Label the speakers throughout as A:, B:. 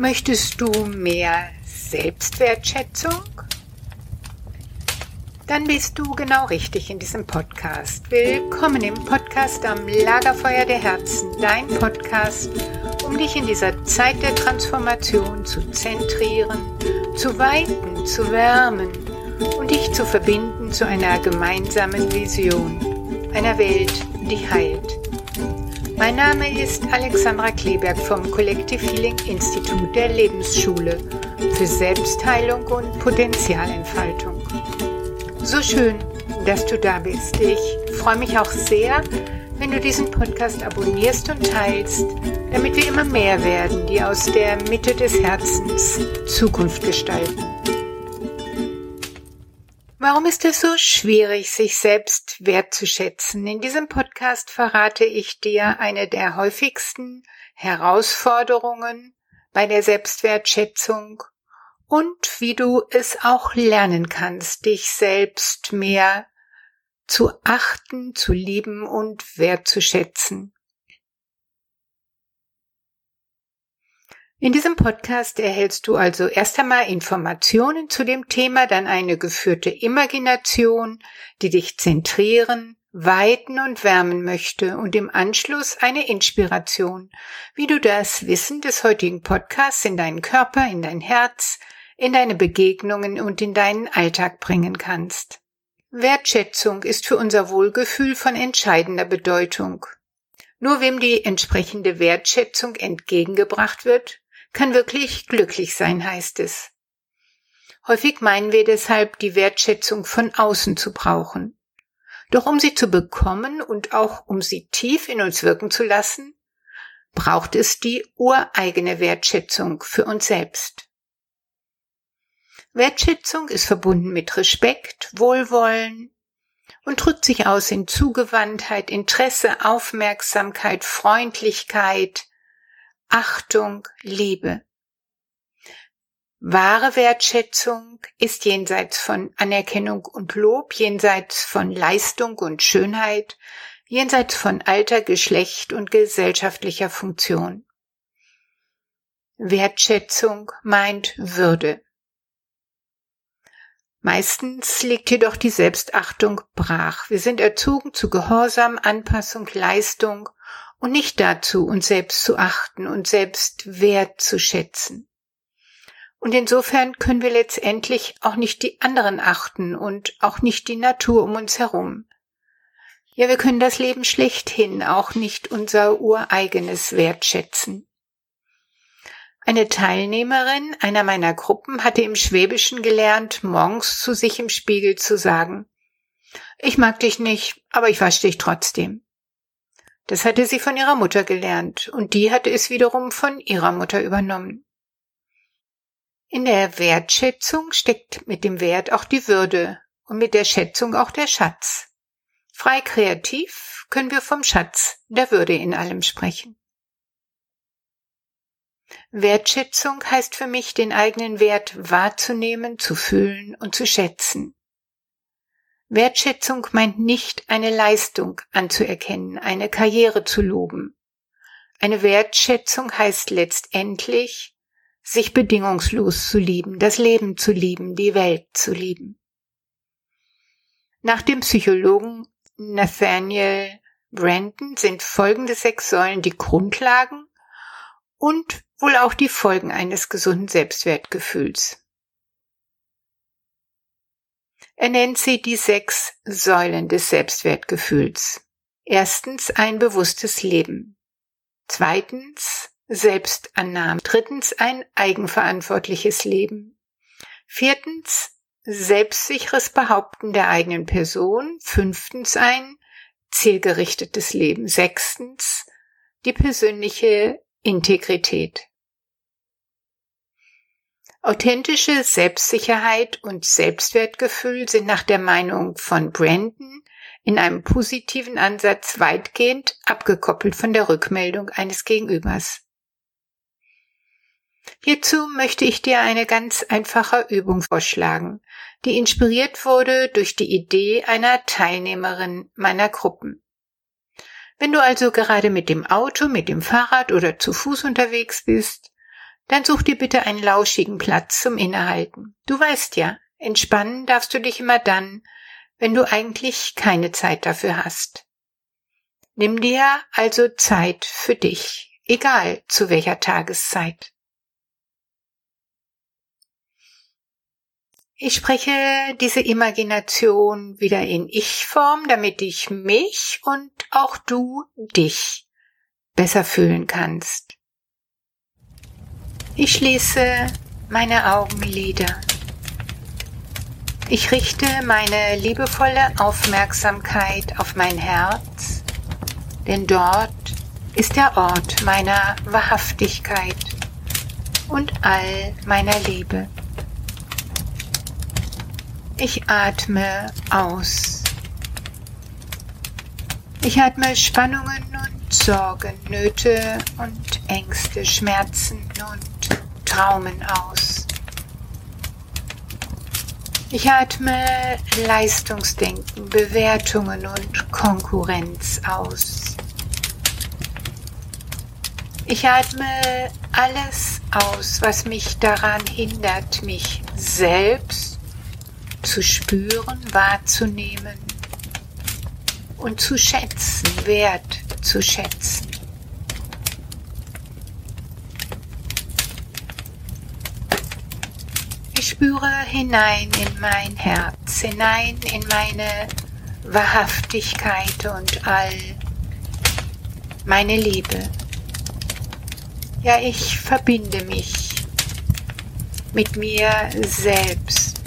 A: Möchtest du mehr Selbstwertschätzung? Dann bist du genau richtig in diesem Podcast. Willkommen im Podcast am Lagerfeuer der Herzen, dein Podcast, um dich in dieser Zeit der Transformation zu zentrieren, zu weiten, zu wärmen und dich zu verbinden zu einer gemeinsamen Vision, einer Welt, die heilt. Mein Name ist Alexandra Kleberg vom Collective Healing Institut der Lebensschule für Selbstheilung und Potenzialentfaltung. So schön, dass du da bist. Ich freue mich auch sehr, wenn du diesen Podcast abonnierst und teilst, damit wir immer mehr werden, die aus der Mitte des Herzens Zukunft gestalten. Warum ist es so schwierig, sich selbst wertzuschätzen? In diesem Podcast verrate ich dir eine der häufigsten Herausforderungen bei der Selbstwertschätzung und wie du es auch lernen kannst, dich selbst mehr zu achten, zu lieben und wertzuschätzen. In diesem Podcast erhältst du also erst einmal Informationen zu dem Thema, dann eine geführte Imagination, die dich zentrieren, weiten und wärmen möchte und im Anschluss eine Inspiration, wie du das Wissen des heutigen Podcasts in deinen Körper, in dein Herz, in deine Begegnungen und in deinen Alltag bringen kannst. Wertschätzung ist für unser Wohlgefühl von entscheidender Bedeutung. Nur wem die entsprechende Wertschätzung entgegengebracht wird, kann wirklich glücklich sein, heißt es. Häufig meinen wir deshalb, die Wertschätzung von außen zu brauchen. Doch um sie zu bekommen und auch um sie tief in uns wirken zu lassen, braucht es die ureigene Wertschätzung für uns selbst. Wertschätzung ist verbunden mit Respekt, Wohlwollen und drückt sich aus in Zugewandtheit, Interesse, Aufmerksamkeit, Freundlichkeit, Achtung, Liebe. Wahre Wertschätzung ist jenseits von Anerkennung und Lob, jenseits von Leistung und Schönheit, jenseits von Alter, Geschlecht und gesellschaftlicher Funktion. Wertschätzung meint Würde. Meistens liegt jedoch die Selbstachtung brach. Wir sind erzogen zu Gehorsam, Anpassung, Leistung und nicht dazu, uns selbst zu achten und selbst wert zu schätzen. Und insofern können wir letztendlich auch nicht die anderen achten und auch nicht die Natur um uns herum. Ja, wir können das Leben schlechthin auch nicht unser ureigenes wertschätzen. Eine Teilnehmerin einer meiner Gruppen hatte im Schwäbischen gelernt, morgens zu sich im Spiegel zu sagen, ich mag dich nicht, aber ich wasche dich trotzdem. Das hatte sie von ihrer Mutter gelernt und die hatte es wiederum von ihrer Mutter übernommen. In der Wertschätzung steckt mit dem Wert auch die Würde und mit der Schätzung auch der Schatz. Frei kreativ können wir vom Schatz der Würde in allem sprechen. Wertschätzung heißt für mich, den eigenen Wert wahrzunehmen, zu fühlen und zu schätzen. Wertschätzung meint nicht eine Leistung anzuerkennen, eine Karriere zu loben. Eine Wertschätzung heißt letztendlich, sich bedingungslos zu lieben, das Leben zu lieben, die Welt zu lieben. Nach dem Psychologen Nathaniel Brandon sind folgende sechs Säulen die Grundlagen und wohl auch die Folgen eines gesunden Selbstwertgefühls. Er nennt sie die sechs Säulen des Selbstwertgefühls. Erstens ein bewusstes Leben. Zweitens Selbstannahme. Drittens ein eigenverantwortliches Leben. Viertens selbstsicheres Behaupten der eigenen Person. Fünftens ein zielgerichtetes Leben. Sechstens die persönliche Integrität. Authentische Selbstsicherheit und Selbstwertgefühl sind nach der Meinung von Brandon in einem positiven Ansatz weitgehend abgekoppelt von der Rückmeldung eines Gegenübers. Hierzu möchte ich dir eine ganz einfache Übung vorschlagen, die inspiriert wurde durch die Idee einer Teilnehmerin meiner Gruppen. Wenn du also gerade mit dem Auto, mit dem Fahrrad oder zu Fuß unterwegs bist, Dann such dir bitte einen lauschigen Platz zum Innehalten. Du weißt ja, entspannen darfst du dich immer dann, wenn du eigentlich keine Zeit dafür hast. Nimm dir also Zeit für dich, egal zu welcher Tageszeit. Ich spreche diese Imagination wieder in Ich-Form, damit ich mich und auch du dich besser fühlen kannst. Ich schließe meine Augenlider. Ich richte meine liebevolle Aufmerksamkeit auf mein Herz, denn dort ist der Ort meiner Wahrhaftigkeit und all meiner Liebe. Ich atme aus. Ich atme Spannungen und Sorgen, Nöte und Ängste, Schmerzen und Traumen aus. Ich atme Leistungsdenken, Bewertungen und Konkurrenz aus. Ich atme alles aus, was mich daran hindert, mich selbst zu spüren, wahrzunehmen und zu schätzen, wert zu schätzen. Ich spüre hinein in mein Herz, hinein in meine Wahrhaftigkeit und all meine Liebe. Ja, ich verbinde mich mit mir selbst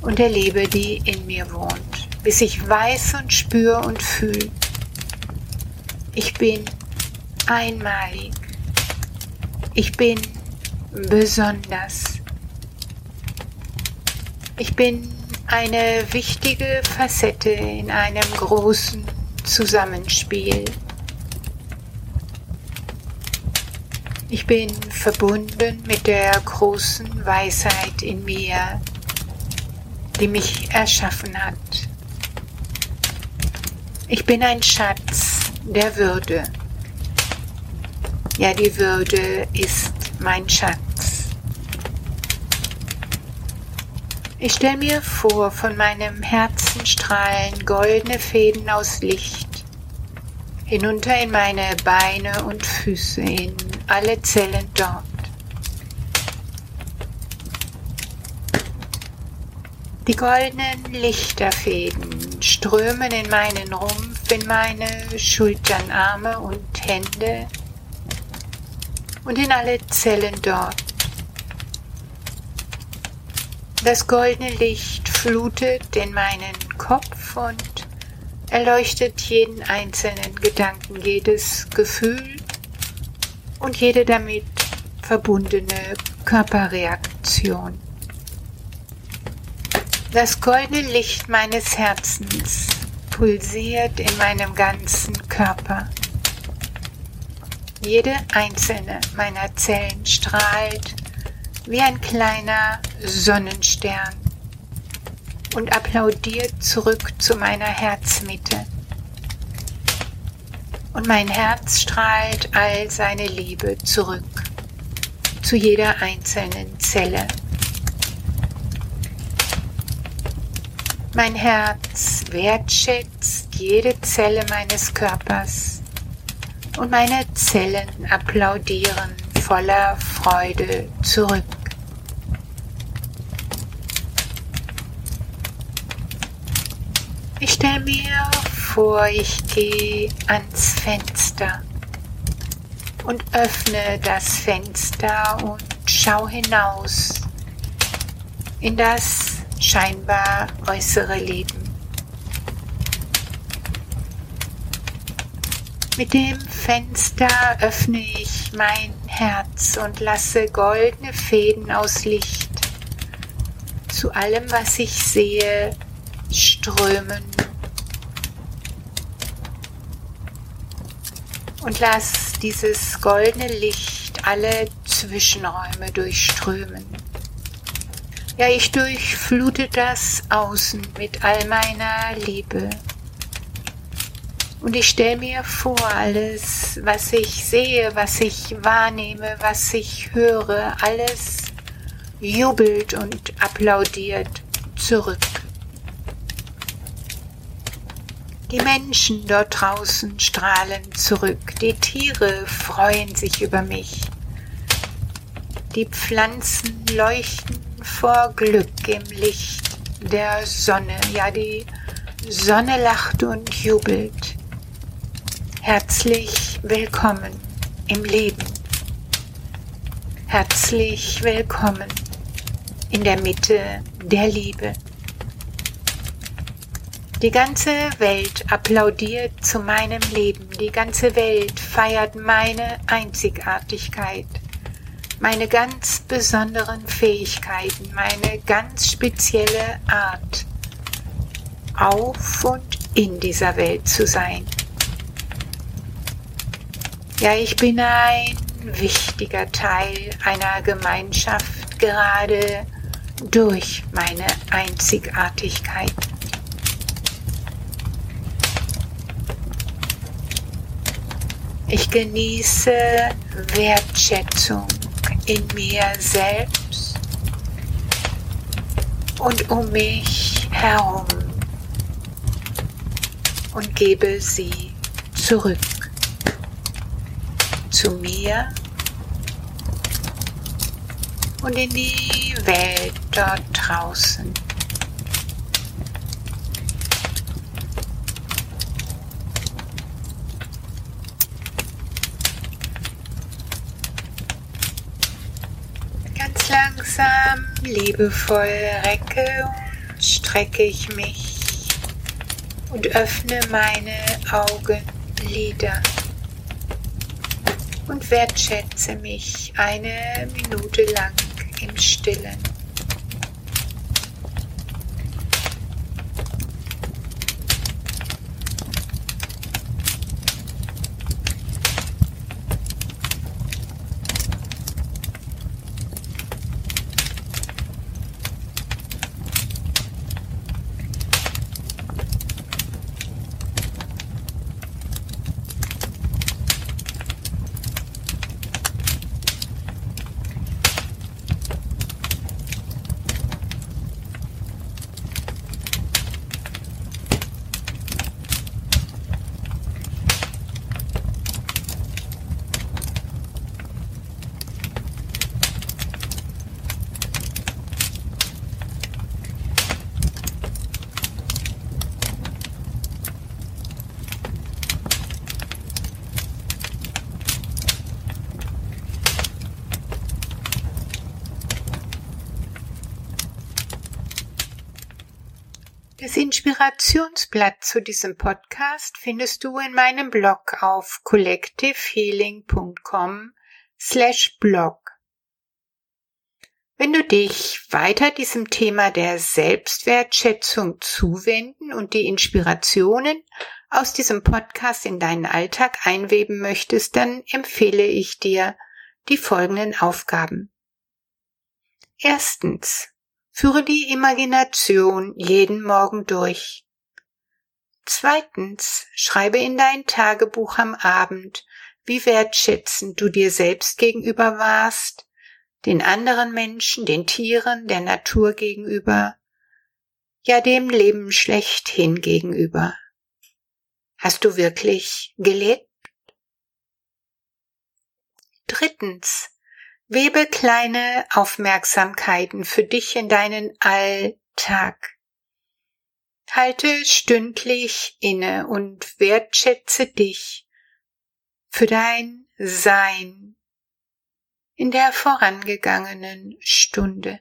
A: und der Liebe, die in mir wohnt, bis ich weiß und spüre und fühle, ich bin einmalig, ich bin besonders, ich bin eine wichtige Facette in einem großen Zusammenspiel. Ich bin verbunden mit der großen Weisheit in mir, die mich erschaffen hat. Ich bin ein Schatz der Würde. Ja, die Würde ist mein Schatz. Ich stelle mir vor, von meinem Herzen strahlen goldene Fäden aus Licht hinunter in meine Beine und Füße, in alle Zellen dort. Die goldenen Lichterfäden strömen in meinen Rumpf, in meine Schultern, Arme und Hände und in alle Zellen dort. Das goldene Licht flutet in meinen Kopf und erleuchtet jeden einzelnen Gedanken, jedes Gefühl und jede damit verbundene Körperreaktion. Das goldene Licht meines Herzens pulsiert in meinem ganzen Körper. Jede einzelne meiner Zellen strahlt wie ein kleiner Sonnenstern und applaudiert zurück zu meiner Herzmitte. Und mein Herz strahlt all seine Liebe zurück zu jeder einzelnen Zelle. Mein Herz wertschätzt jede Zelle meines Körpers und meine Zellen applaudieren voller Freude zurück. Ich stelle mir vor, ich gehe ans Fenster und öffne das Fenster und schau hinaus in das scheinbar äußere Leben. Mit dem Fenster öffne ich mein Herz und lasse goldene Fäden aus Licht zu allem, was ich sehe, strömen. Und lass dieses goldene Licht alle Zwischenräume durchströmen. Ja, ich durchflute das Außen mit all meiner Liebe. Und ich stelle mir vor, alles, was ich sehe, was ich wahrnehme, was ich höre, alles jubelt und applaudiert zurück. Die Menschen dort draußen strahlen zurück, die Tiere freuen sich über mich, die Pflanzen leuchten vor Glück im Licht der Sonne, ja die Sonne lacht und jubelt. Herzlich willkommen im Leben. Herzlich willkommen in der Mitte der Liebe. Die ganze Welt applaudiert zu meinem Leben. Die ganze Welt feiert meine Einzigartigkeit, meine ganz besonderen Fähigkeiten, meine ganz spezielle Art, auf und in dieser Welt zu sein. Ja, ich bin ein wichtiger Teil einer Gemeinschaft gerade durch meine Einzigartigkeit. Ich genieße Wertschätzung in mir selbst und um mich herum und gebe sie zurück zu mir und in die Welt dort draußen. Ganz langsam, liebevoll recke und strecke ich mich und öffne meine Augenlider und wertschätze mich eine Minute lang im Stillen. Das Inspirationsblatt zu diesem Podcast findest du in meinem Blog auf collectivehealing.com slash blog. Wenn du dich weiter diesem Thema der Selbstwertschätzung zuwenden und die Inspirationen aus diesem Podcast in deinen Alltag einweben möchtest, dann empfehle ich dir die folgenden Aufgaben. Erstens. Führe die Imagination jeden Morgen durch. Zweitens, schreibe in dein Tagebuch am Abend, wie wertschätzend du dir selbst gegenüber warst, den anderen Menschen, den Tieren, der Natur gegenüber, ja dem Leben schlechthin gegenüber. Hast du wirklich gelebt? Drittens, Webe kleine Aufmerksamkeiten für dich in deinen Alltag. Halte stündlich inne und wertschätze dich für dein Sein in der vorangegangenen Stunde.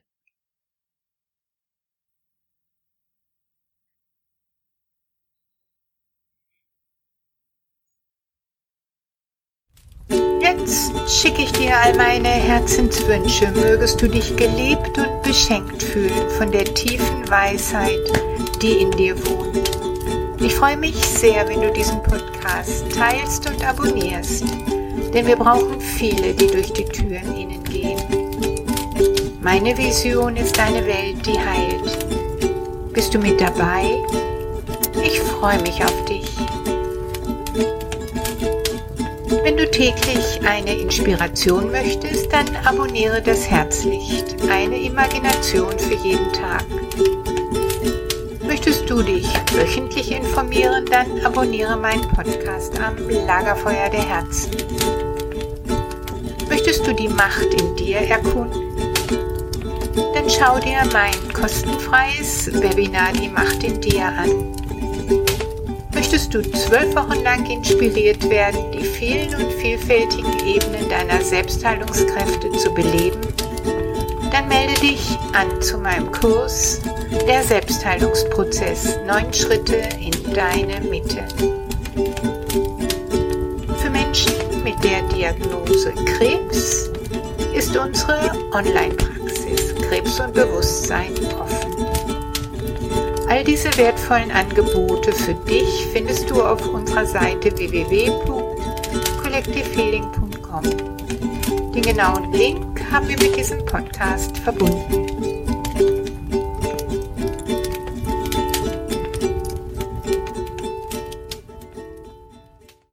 A: Jetzt schicke ich dir all meine Herzenswünsche, mögest du dich gelebt und beschenkt fühlen von der tiefen Weisheit, die in dir wohnt. Ich freue mich sehr, wenn du diesen Podcast teilst und abonnierst, denn wir brauchen viele, die durch die Türen innen gehen. Meine Vision ist eine Welt, die heilt. Bist du mit dabei? Ich freue mich auf dich. Wenn du täglich eine Inspiration möchtest, dann abonniere das Herzlicht, eine Imagination für jeden Tag. Möchtest du dich wöchentlich informieren, dann abonniere meinen Podcast am Lagerfeuer der Herzen. Möchtest du die Macht in dir erkunden? Dann schau dir mein kostenfreies Webinar Die Macht in dir an. Möchtest du zwölf Wochen lang inspiriert werden, die vielen und vielfältigen Ebenen deiner Selbstheilungskräfte zu beleben? Dann melde dich an zu meinem Kurs Der Selbstheilungsprozess. Neun Schritte in deine Mitte. Für Menschen mit der Diagnose Krebs ist unsere Online-Praxis Krebs und Bewusstsein offen. All diese wertvollen Angebote für dich findest du auf unserer Seite www.collectivehealing.com. Den genauen Link haben wir mit diesem Podcast verbunden.